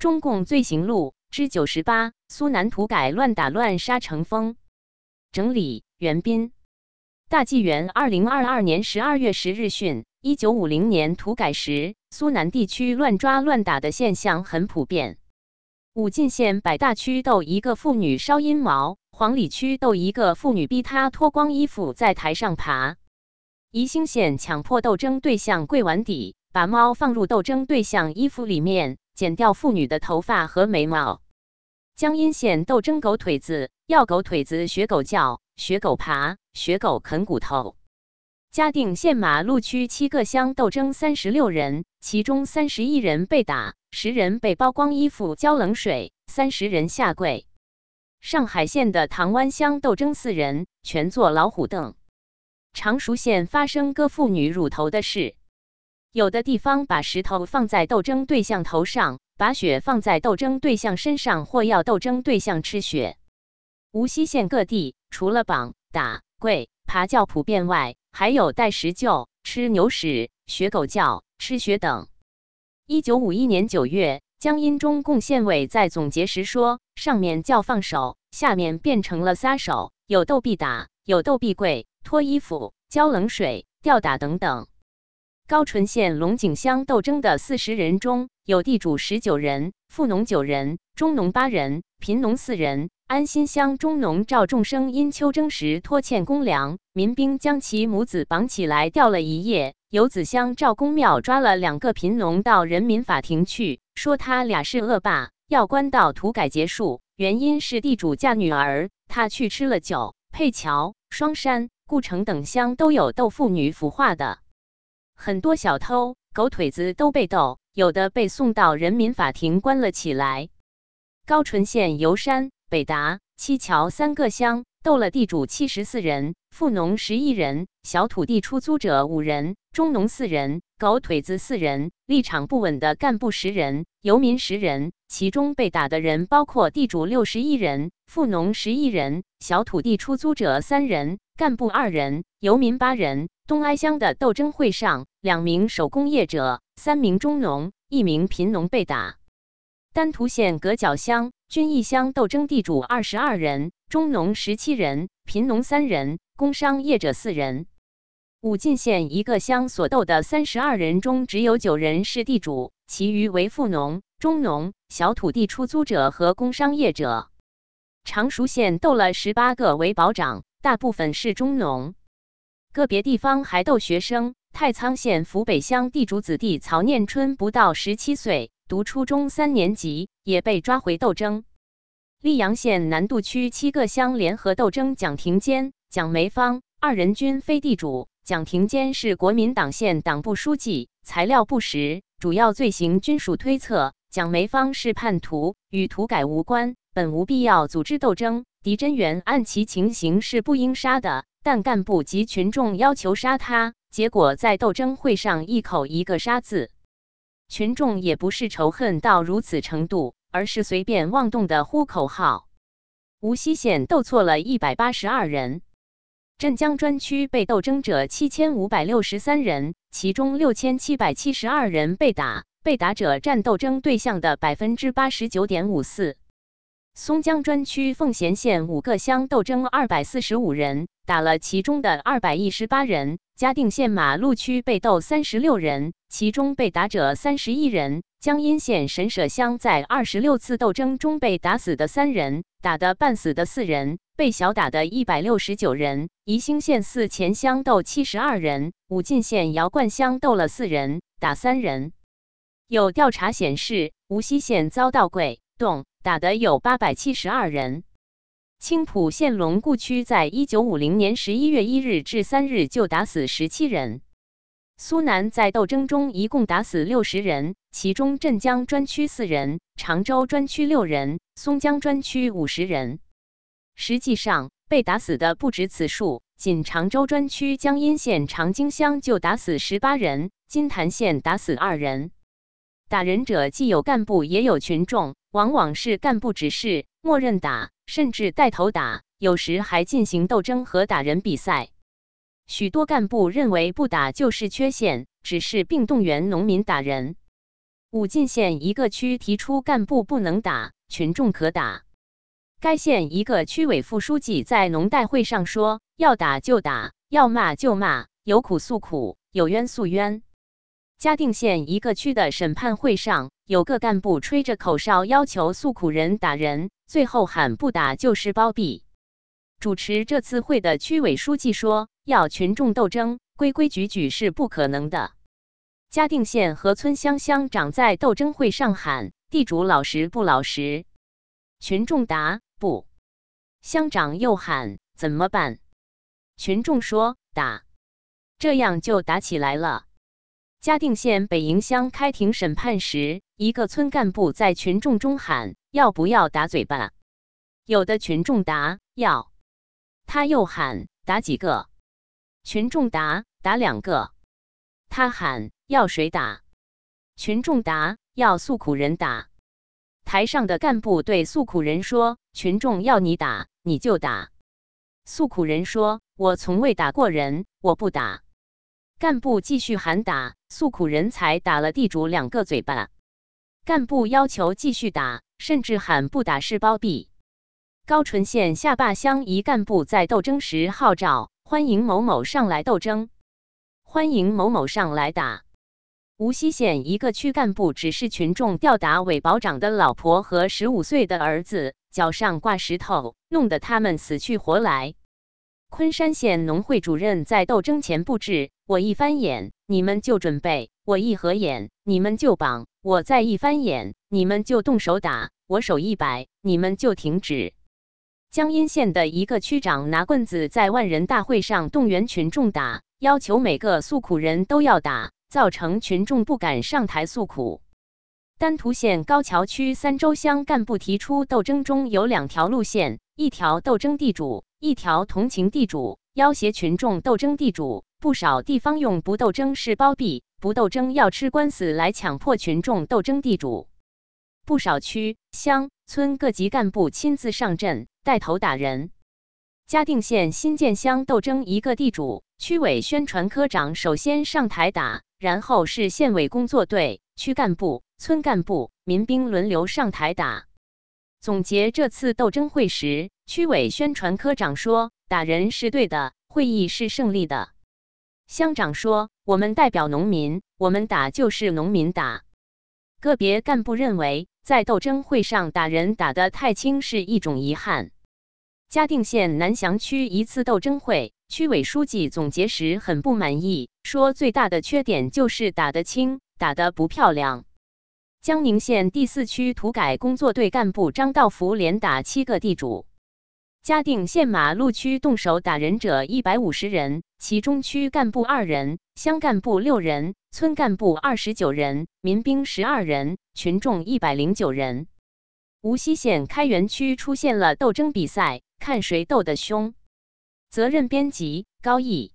中共罪行录之九十八：苏南土改乱打乱杀成风。整理：袁斌。大纪元二零二二年十二月十日讯：一九五零年土改时，苏南地区乱抓乱打的现象很普遍。武进县百大区斗一个妇女烧阴毛，黄里区斗一个妇女逼她脱光衣服在台上爬。宜兴县强迫斗争对象跪碗底，把猫放入斗争对象衣服里面。剪掉妇女的头发和眉毛。江阴县斗争狗腿子，要狗腿子学狗叫，学狗爬，学狗啃骨头。嘉定县马路区七个乡斗争三十六人，其中三十一人被打，十人被剥光衣服浇冷水，三十人下跪。上海县的塘湾乡斗争四人，全坐老虎凳。常熟县发生割妇女乳头的事。有的地方把石头放在斗争对象头上，把血放在斗争对象身上，或要斗争对象吃血。无锡县各地除了绑、打、跪、爬叫普遍外，还有带石臼、吃牛屎、学狗叫、吃血等。一九五一年九月，江阴中共县委在总结时说：“上面叫放手，下面变成了撒手，有斗必打，有斗必跪，脱衣服、浇冷水、吊打等等。”高淳县龙井乡斗争的四十人中有地主十九人，富农九人，中农八人，贫农四人。安新乡中农赵仲生因秋征时拖欠公粮，民兵将其母子绑起来吊了一夜。游子乡赵公庙抓了两个贫农到人民法庭去，说他俩是恶霸，要关到土改结束。原因是地主嫁女儿，他去吃了酒。佩桥、双山、故城等乡都有斗妇女腐化的。很多小偷、狗腿子都被斗，有的被送到人民法庭关了起来。高淳县游山、北达、七桥三个乡斗了地主七十四人，富农十一人，小土地出租者五人，中农四人，狗腿子四人，立场不稳的干部十人，游民十人。其中被打的人包括地主六十一人，富农十一人，小土地出租者三人，干部二人，游民八人。东哀乡的斗争会上，两名手工业者、三名中农、一名贫农被打。丹徒县隔角乡军义乡斗争地主二十二人，中农十七人，贫农三人，工商业者四人。武进县一个乡所斗的三十二人中，只有九人是地主，其余为富农、中农、小土地出租者和工商业者。常熟县斗了十八个为保长，大部分是中农。个别地方还斗学生。太仓县福北乡地主子弟曹念春不到十七岁，读初中三年级，也被抓回斗争。溧阳县南渡区七个乡联合斗争蒋廷坚、蒋梅芳二人均非地主。蒋廷坚是国民党县党部书记，材料不实，主要罪行均属推测。蒋梅芳是叛徒，与土改无关，本无必要组织斗争。狄真元按其情形是不应杀的。但干部及群众要求杀他，结果在斗争会上一口一个杀字。群众也不是仇恨到如此程度，而是随便妄动的呼口号。无锡县斗错了一百八十二人，镇江专区被斗争者七千五百六十三人，其中六千七百七十二人被打，被打者占斗争对象的百分之八十九点五四。松江专区奉贤县五个乡斗争二百四十五人，打了其中的二百一十八人。嘉定县马路区被斗三十六人，其中被打者三十一人。江阴县神舍乡在二十六次斗争中被打死的三人，打得半死的四人，被小打的一百六十九人。宜兴县四前乡斗七十二人，武进县姚冠乡斗了四人，打三人。有调查显示，无锡县遭到鬼动。打的有八百七十二人。青浦县龙固区在一九五零年十一月一日至三日就打死十七人。苏南在斗争中一共打死六十人，其中镇江专区四人，常州专区六人，松江专区五十人。实际上被打死的不止此数，仅常州专区江阴县长泾乡就打死十八人，金坛县打死二人。打人者既有干部也有群众。往往是干部指示，默认打，甚至带头打，有时还进行斗争和打人比赛。许多干部认为不打就是缺陷，只是并动员农民打人。武进县一个区提出干部不能打，群众可打。该县一个区委副书记在农代会上说：“要打就打，要骂就骂，有苦诉苦，有冤诉冤。”嘉定县一个区的审判会上，有个干部吹着口哨要求诉苦人打人，最后喊不打就是包庇。主持这次会的区委书记说：“要群众斗争，规规矩矩是不可能的。”嘉定县和村乡乡长在斗争会上喊：“地主老实不老实？”群众答：“不。”乡长又喊：“怎么办？”群众说：“打。”这样就打起来了。嘉定县北营乡开庭审判时，一个村干部在群众中喊：“要不要打嘴巴？”有的群众答：“要。”他又喊：“打几个？”群众答：“打两个。”他喊：“要谁打？”群众答：“要诉苦人打。”台上的干部对诉苦人说：“群众要你打，你就打。”诉苦人说：“我从未打过人，我不打。”干部继续喊打。诉苦人才打了地主两个嘴巴，干部要求继续打，甚至喊不打是包庇。高淳县下坝乡一干部在斗争时号召：“欢迎某某上来斗争，欢迎某某上来打。”无锡县一个区干部指示群众吊打韦保长的老婆和十五岁的儿子，脚上挂石头，弄得他们死去活来。昆山县农会主任在斗争前布置：我一翻眼，你们就准备；我一合眼，你们就绑；我再一翻眼，你们就动手打；我手一摆，你们就停止。江阴县的一个区长拿棍子在万人大会上动员群众打，要求每个诉苦人都要打，造成群众不敢上台诉苦。丹徒县高桥区三洲乡干部提出，斗争中有两条路线：一条斗争地主。一条同情地主，要挟群众斗争地主。不少地方用不斗争是包庇，不斗争要吃官司来强迫群众斗争地主。不少区乡村各级干部亲自上阵，带头打人。嘉定县新建乡斗争一个地主，区委宣传科长首先上台打，然后是县委工作队、区干部、村干部、民兵轮流上台打。总结这次斗争会时，区委宣传科长说：“打人是对的，会议是胜利的。”乡长说：“我们代表农民，我们打就是农民打。”个别干部认为，在斗争会上打人打得太轻是一种遗憾。嘉定县南翔区一次斗争会，区委书记总结时很不满意，说：“最大的缺点就是打得轻，打得不漂亮。”江宁县第四区土改工作队干部张道福连打七个地主。嘉定县马路区动手打人者一百五十人，其中区干部二人，乡干部六人，村干部二十九人，民兵十二人，群众一百零九人。无锡县开原区出现了斗争比赛，看谁斗得凶。责任编辑：高毅。